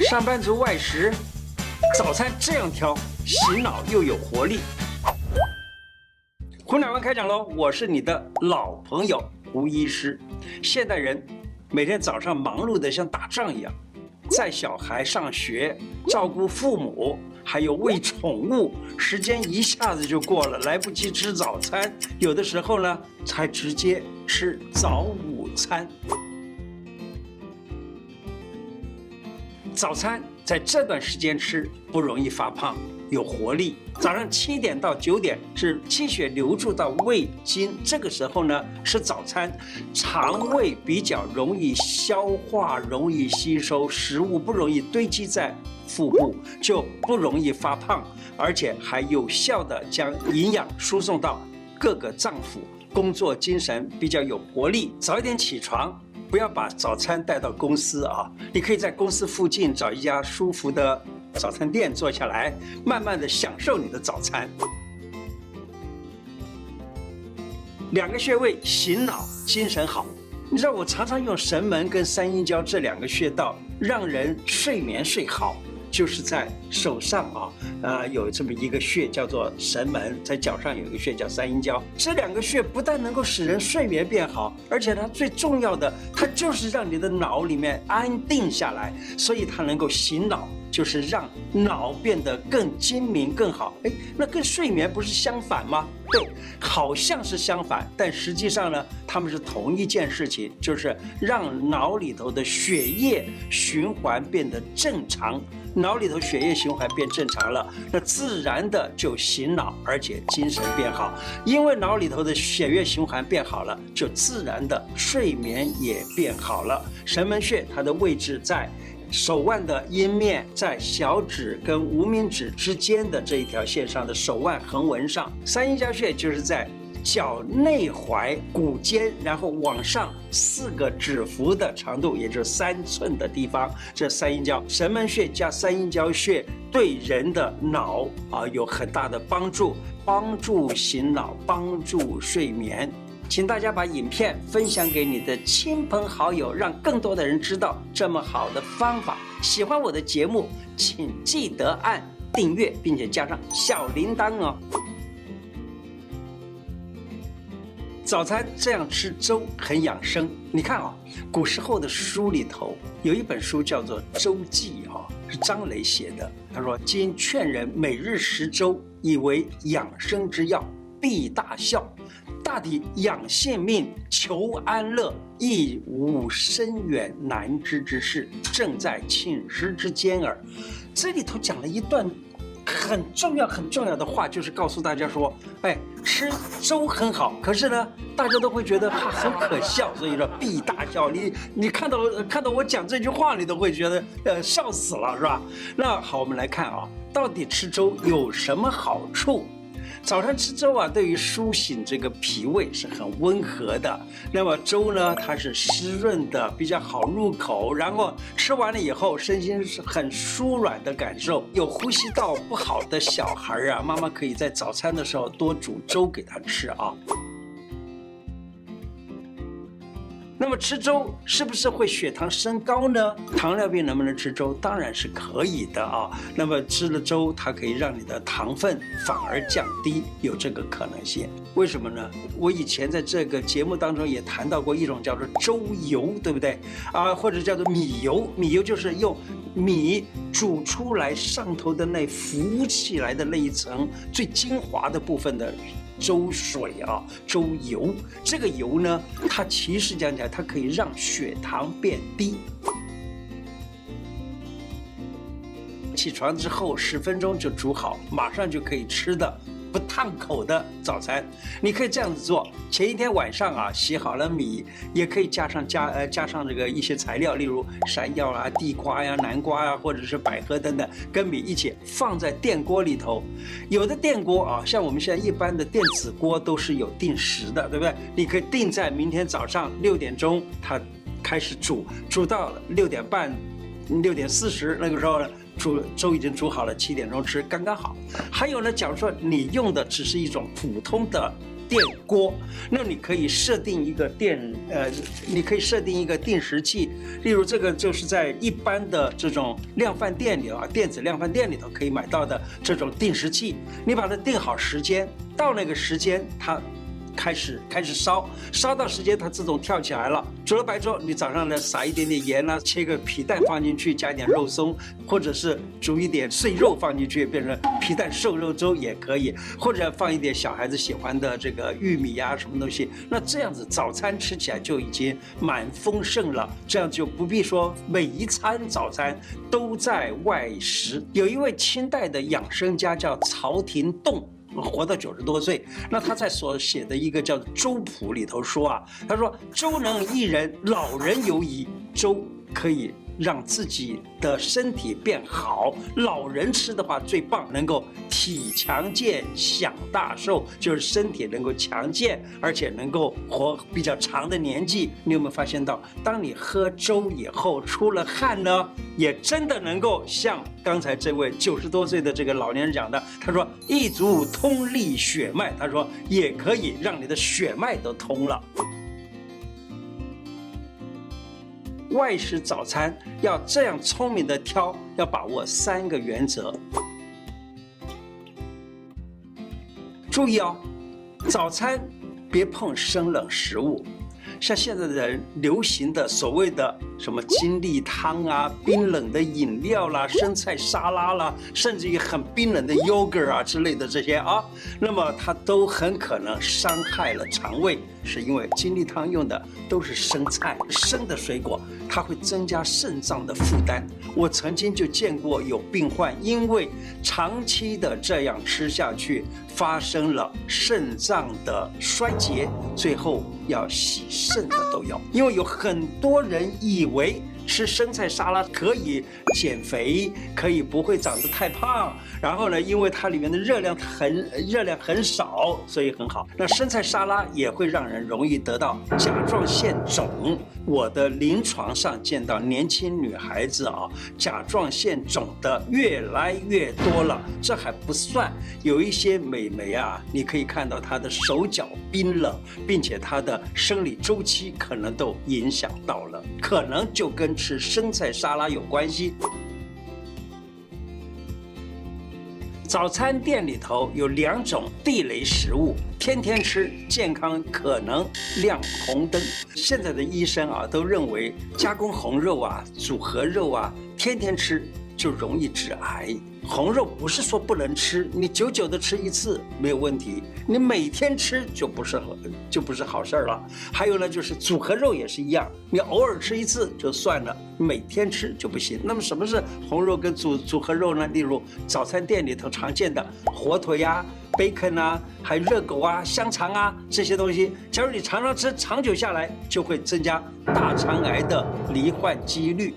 上班族外食，早餐这样挑，醒脑又有活力。胡乃文开讲喽！我是你的老朋友胡医师。现代人每天早上忙碌得像打仗一样，带小孩上学，照顾父母，还有喂宠物，时间一下子就过了，来不及吃早餐。有的时候呢，才直接吃早午餐。早餐在这段时间吃不容易发胖，有活力。早上七点到九点是气血流注到胃经，这个时候呢，吃早餐，肠胃比较容易消化，容易吸收食物，不容易堆积在腹部，就不容易发胖，而且还有效地将营养输送到各个脏腑，工作精神比较有活力。早一点起床。不要把早餐带到公司啊！你可以在公司附近找一家舒服的早餐店坐下来，慢慢的享受你的早餐。两个穴位醒脑精神好，你知道我常常用神门跟三阴交这两个穴道，让人睡眠睡好。就是在手上啊，呃，有这么一个穴叫做神门，在脚上有一个穴叫三阴交。这两个穴不但能够使人睡眠变好，而且它最重要的，它就是让你的脑里面安定下来，所以它能够醒脑，就是让脑变得更精明更好。哎，那跟睡眠不是相反吗？对，好像是相反，但实际上呢，它们是同一件事情，就是让脑里头的血液循环变得正常。脑里头血液循环变正常了，那自然的就醒脑，而且精神变好。因为脑里头的血液循环变好了，就自然的睡眠也变好了。神门穴它的位置在手腕的阴面，在小指跟无名指之间的这一条线上的手腕横纹上。三阴交穴就是在。脚内踝骨尖，然后往上四个指腹的长度，也就是三寸的地方，这三阴交。神门穴加三阴交穴对人的脑啊有很大的帮助，帮助醒脑，帮助睡眠。请大家把影片分享给你的亲朋好友，让更多的人知道这么好的方法。喜欢我的节目，请记得按订阅，并且加上小铃铛哦。早餐这样吃粥很养生。你看啊，古时候的书里头有一本书叫做《粥记》啊，是张磊写的。他说：“今劝人每日食粥，以为养生之要，必大效。大抵养性命、求安乐，亦无深远难知之事，正在寝食之间耳。”这里头讲了一段。很重要很重要的话，就是告诉大家说，哎，吃粥很好。可是呢，大家都会觉得它很可笑，所以说必大笑。你你看到看到我讲这句话，你都会觉得呃笑死了，是吧？那好，我们来看啊，到底吃粥有什么好处？早餐吃粥啊，对于苏醒这个脾胃是很温和的。那么粥呢，它是湿润的，比较好入口。然后吃完了以后，身心是很舒软的感受。有呼吸道不好的小孩啊，妈妈可以在早餐的时候多煮粥给他吃啊。那么吃粥是不是会血糖升高呢？糖尿病能不能吃粥？当然是可以的啊。那么吃了粥，它可以让你的糖分反而降低，有这个可能性。为什么呢？我以前在这个节目当中也谈到过一种叫做粥油，对不对？啊，或者叫做米油。米油就是用米煮出来上头的那浮起来的那一层最精华的部分的。粥水啊，粥油，这个油呢，它其实讲起来，它可以让血糖变低。起床之后十分钟就煮好，马上就可以吃的。不烫口的早餐，你可以这样子做：前一天晚上啊，洗好了米，也可以加上加呃加上这个一些材料，例如山药啊、地瓜呀、南瓜呀，或者是百合等等，跟米一起放在电锅里头。有的电锅啊，像我们现在一般的电子锅都是有定时的，对不对？你可以定在明天早上六点钟，它开始煮，煮到六点半、六点四十那个时候。煮粥已经煮好了，七点钟吃刚刚好。还有呢，假如说你用的只是一种普通的电锅。那你可以设定一个电，呃，你可以设定一个定时器，例如这个就是在一般的这种量贩店里啊，电子量贩店里头可以买到的这种定时器，你把它定好时间，到那个时间它。开始开始烧，烧到时间它自动跳起来了。煮了白粥，你早上呢撒一点点盐啊，切个皮蛋放进去，加一点肉松，或者是煮一点碎肉放进去，变成皮蛋瘦肉粥也可以，或者放一点小孩子喜欢的这个玉米呀、啊、什么东西。那这样子早餐吃起来就已经蛮丰盛了，这样就不必说每一餐早餐都在外食。有一位清代的养生家叫曹廷栋。活到九十多岁，那他在所写的一个叫《周谱》里头说啊，他说周能一人，老人尤矣，周可以。让自己的身体变好，老人吃的话最棒，能够体强健、享大寿，就是身体能够强健，而且能够活比较长的年纪。你有没有发现到，当你喝粥以后出了汗呢，也真的能够像刚才这位九十多岁的这个老年人讲的，他说一足通利血脉，他说也可以让你的血脉都通了。外食早餐要这样聪明的挑，要把握三个原则。注意哦，早餐别碰生冷食物，像现在的人流行的所谓的什么精力汤啊、冰冷的饮料啦、生菜沙拉啦，甚至于很冰冷的 yogurt 啊之类的这些啊，那么它都很可能伤害了肠胃。是因为精力汤用的都是生菜、生的水果，它会增加肾脏的负担。我曾经就见过有病患因为长期的这样吃下去，发生了肾脏的衰竭，最后要洗剩的都要。因为有很多人以为。吃生菜沙拉可以减肥，可以不会长得太胖。然后呢，因为它里面的热量很热量很少，所以很好。那生菜沙拉也会让人容易得到甲状腺肿。我的临床上见到年轻女孩子啊，甲状腺肿的越来越多了。这还不算，有一些美眉啊，你可以看到她的手脚冰冷，并且她的生理周期可能都影响到了，可能就跟。吃生菜沙拉有关系。早餐店里头有两种地雷食物，天天吃健康可能亮红灯。现在的医生啊都认为加工红肉啊、组合肉啊，天天吃就容易致癌。红肉不是说不能吃，你久久的吃一次没有问题，你每天吃就不是就不是好事儿了。还有呢，就是组合肉也是一样，你偶尔吃一次就算了，每天吃就不行。那么什么是红肉跟组组合肉呢？例如早餐店里头常见的火腿呀、bacon 啊，还有热狗啊、香肠啊这些东西，假如你常常吃，长久下来就会增加大肠癌的罹患几率。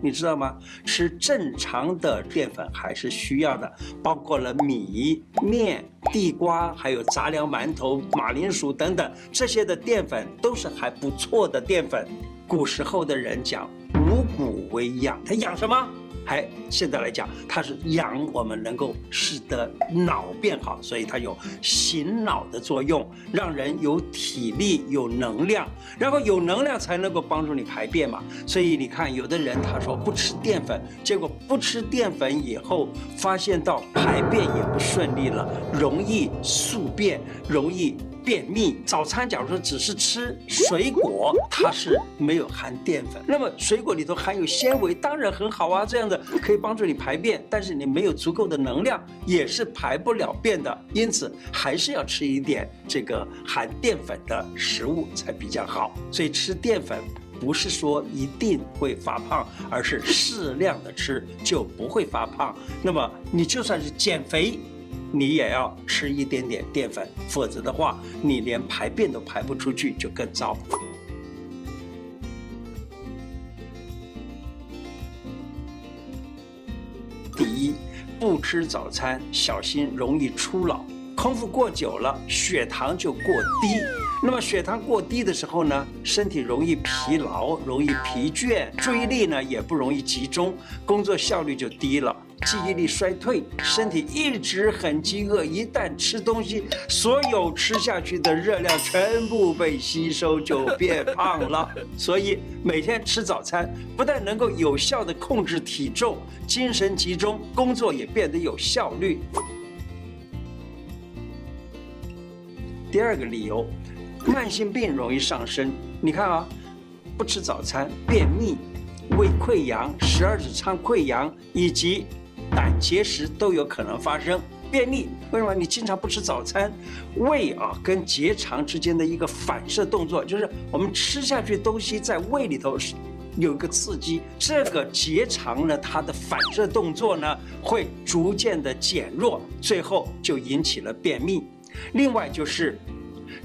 你知道吗？吃正常的淀粉还是需要的，包括了米、面、地瓜，还有杂粮、馒头、马铃薯等等，这些的淀粉都是还不错的淀粉。古时候的人讲五谷为养，他养什么？还现在来讲，它是养我们能够使得脑变好，所以它有醒脑的作用，让人有体力、有能量，然后有能量才能够帮助你排便嘛。所以你看，有的人他说不吃淀粉，结果不吃淀粉以后，发现到排便也不顺利了，容易宿便，容易。便秘，早餐假如说只是吃水果，它是没有含淀粉。那么水果里头含有纤维，当然很好啊，这样子可以帮助你排便。但是你没有足够的能量，也是排不了便的。因此还是要吃一点这个含淀粉的食物才比较好。所以吃淀粉不是说一定会发胖，而是适量的吃就不会发胖。那么你就算是减肥。你也要吃一点点淀粉，否则的话，你连排便都排不出去，就更糟。第一，不吃早餐，小心容易初老。空腹过久了，血糖就过低。那么血糖过低的时候呢，身体容易疲劳，容易疲倦，注意力呢也不容易集中，工作效率就低了，记忆力衰退，身体一直很饥饿，一旦吃东西，所有吃下去的热量全部被吸收，就变胖了。所以每天吃早餐，不但能够有效地控制体重，精神集中，工作也变得有效率。第二个理由。慢性病容易上升，你看啊，不吃早餐，便秘、胃溃疡、十二指肠溃疡以及结石都有可能发生。便秘为什么？你经常不吃早餐，胃啊跟结肠之间的一个反射动作，就是我们吃下去东西在胃里头有一个刺激，这个结肠呢，它的反射动作呢会逐渐的减弱，最后就引起了便秘。另外就是。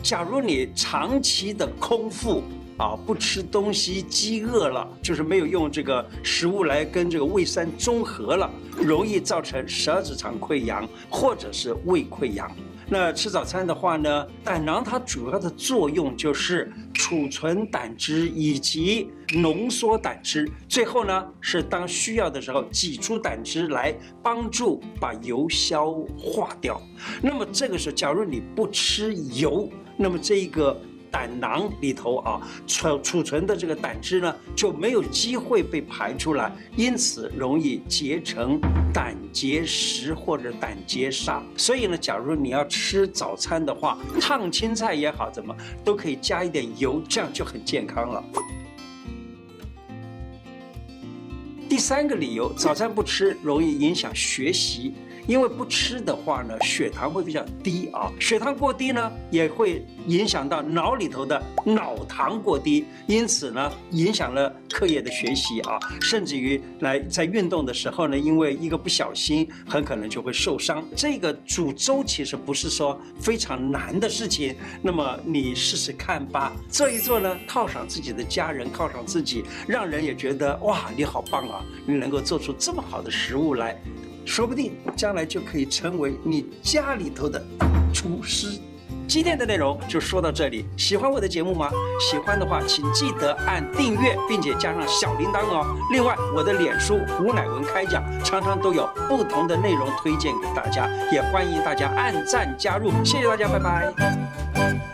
假如你长期的空腹啊，不吃东西，饥饿了，就是没有用这个食物来跟这个胃酸中和了，容易造成十二指肠溃疡或者是胃溃疡。那吃早餐的话呢，胆囊它主要的作用就是储存胆汁以及浓缩胆汁，最后呢是当需要的时候挤出胆汁来帮助把油消化掉。那么这个时候，假如你不吃油，那么这一个胆囊里头啊，储储存的这个胆汁呢，就没有机会被排出来，因此容易结成胆结石或者胆结石。所以呢，假如你要吃早餐的话，烫青菜也好，怎么都可以加一点油，这样就很健康了。第三个理由，早餐不吃容易影响学习。因为不吃的话呢，血糖会比较低啊，血糖过低呢，也会影响到脑里头的脑糖过低，因此呢，影响了课业的学习啊，甚至于来在运动的时候呢，因为一个不小心，很可能就会受伤。这个煮粥其实不是说非常难的事情，那么你试试看吧，做一做呢，犒赏自己的家人，犒赏自己，让人也觉得哇，你好棒啊，你能够做出这么好的食物来。说不定将来就可以成为你家里头的厨师。今天的内容就说到这里，喜欢我的节目吗？喜欢的话，请记得按订阅，并且加上小铃铛哦。另外，我的脸书胡乃文开讲，常常都有不同的内容推荐给大家，也欢迎大家按赞加入。谢谢大家，拜拜。